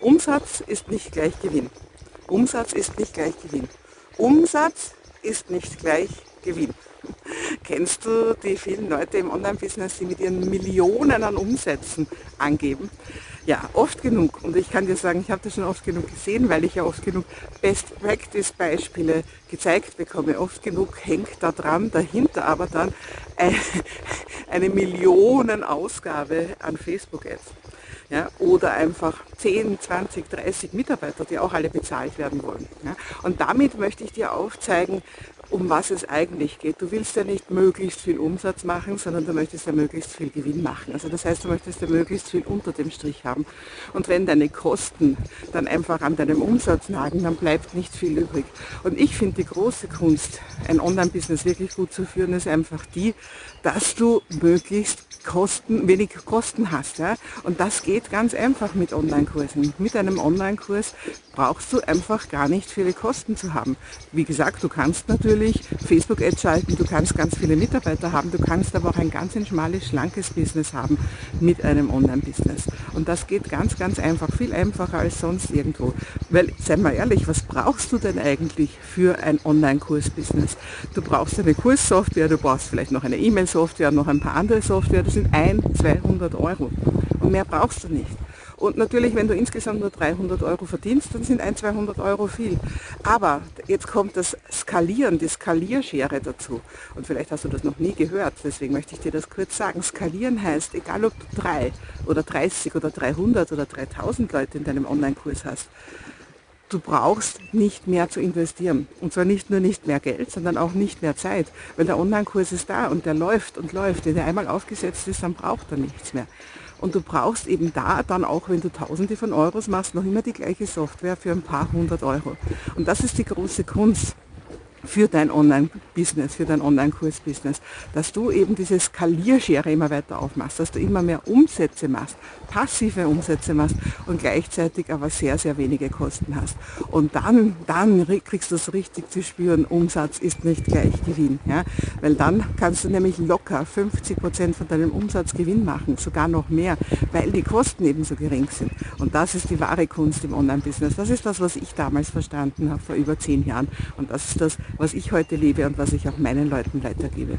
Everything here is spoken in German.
Umsatz ist nicht gleich Gewinn. Umsatz ist nicht gleich Gewinn. Umsatz ist nicht gleich Gewinn. Kennst du die vielen Leute im Online-Business, die mit ihren Millionen an Umsätzen angeben? Ja, oft genug. Und ich kann dir sagen, ich habe das schon oft genug gesehen, weil ich ja oft genug Best-Practice-Beispiele gezeigt bekomme. Oft genug hängt da dran, dahinter aber dann eine Millionenausgabe an Facebook-Ads. Ja, oder einfach 10, 20, 30 Mitarbeiter, die auch alle bezahlt werden wollen. Ja. Und damit möchte ich dir aufzeigen, um was es eigentlich geht. Du willst ja nicht möglichst viel Umsatz machen, sondern du möchtest ja möglichst viel Gewinn machen. Also das heißt, du möchtest ja möglichst viel unter dem Strich haben. Und wenn deine Kosten dann einfach an deinem Umsatz nagen, dann bleibt nicht viel übrig. Und ich finde die große Kunst, ein Online-Business wirklich gut zu führen, ist einfach die, dass du möglichst Kosten, wenig Kosten hast. Ja? Und das geht ganz einfach mit Online-Kursen. Mit einem Online-Kurs brauchst du einfach gar nicht viele Kosten zu haben. Wie gesagt, du kannst natürlich Facebook-Ads schalten, du kannst ganz viele Mitarbeiter haben, du kannst aber auch ein ganz schmales, schlankes Business haben mit einem Online-Business. Und das geht ganz, ganz einfach, viel einfacher als sonst irgendwo. Weil, sei mal ehrlich, was brauchst du denn eigentlich für ein Online-Kurs-Business? Du brauchst eine Kurssoftware, du brauchst vielleicht noch eine E-Mail-Software, noch ein paar andere Software, das sind ein, 200 Euro. Und mehr brauchst du nicht. Und natürlich, wenn du insgesamt nur 300 Euro verdienst, dann sind 1, 200 Euro viel. Aber jetzt kommt das Skalieren, die Skalierschere dazu. Und vielleicht hast du das noch nie gehört, deswegen möchte ich dir das kurz sagen. Skalieren heißt, egal ob du 3 oder 30 oder 300 oder 3000 Leute in deinem Online-Kurs hast, du brauchst nicht mehr zu investieren. Und zwar nicht nur nicht mehr Geld, sondern auch nicht mehr Zeit. Weil der Online-Kurs ist da und der läuft und läuft. Wenn der einmal aufgesetzt ist, dann braucht er nichts mehr. Und du brauchst eben da dann auch, wenn du Tausende von Euros machst, noch immer die gleiche Software für ein paar hundert Euro. Und das ist die große Kunst für dein Online-Business, für dein Online-Kurs-Business, dass du eben diese Skalierschere immer weiter aufmachst, dass du immer mehr Umsätze machst, passive Umsätze machst und gleichzeitig aber sehr, sehr wenige Kosten hast. Und dann, dann kriegst du es richtig zu spüren, Umsatz ist nicht gleich Gewinn. Ja? Weil dann kannst du nämlich locker 50 Prozent von deinem Umsatz Gewinn machen, sogar noch mehr, weil die Kosten eben so gering sind. Und das ist die wahre Kunst im Online-Business. Das ist das, was ich damals verstanden habe, vor über zehn Jahren. Und das ist das, was ich heute lebe und was ich auch meinen Leuten weitergebe.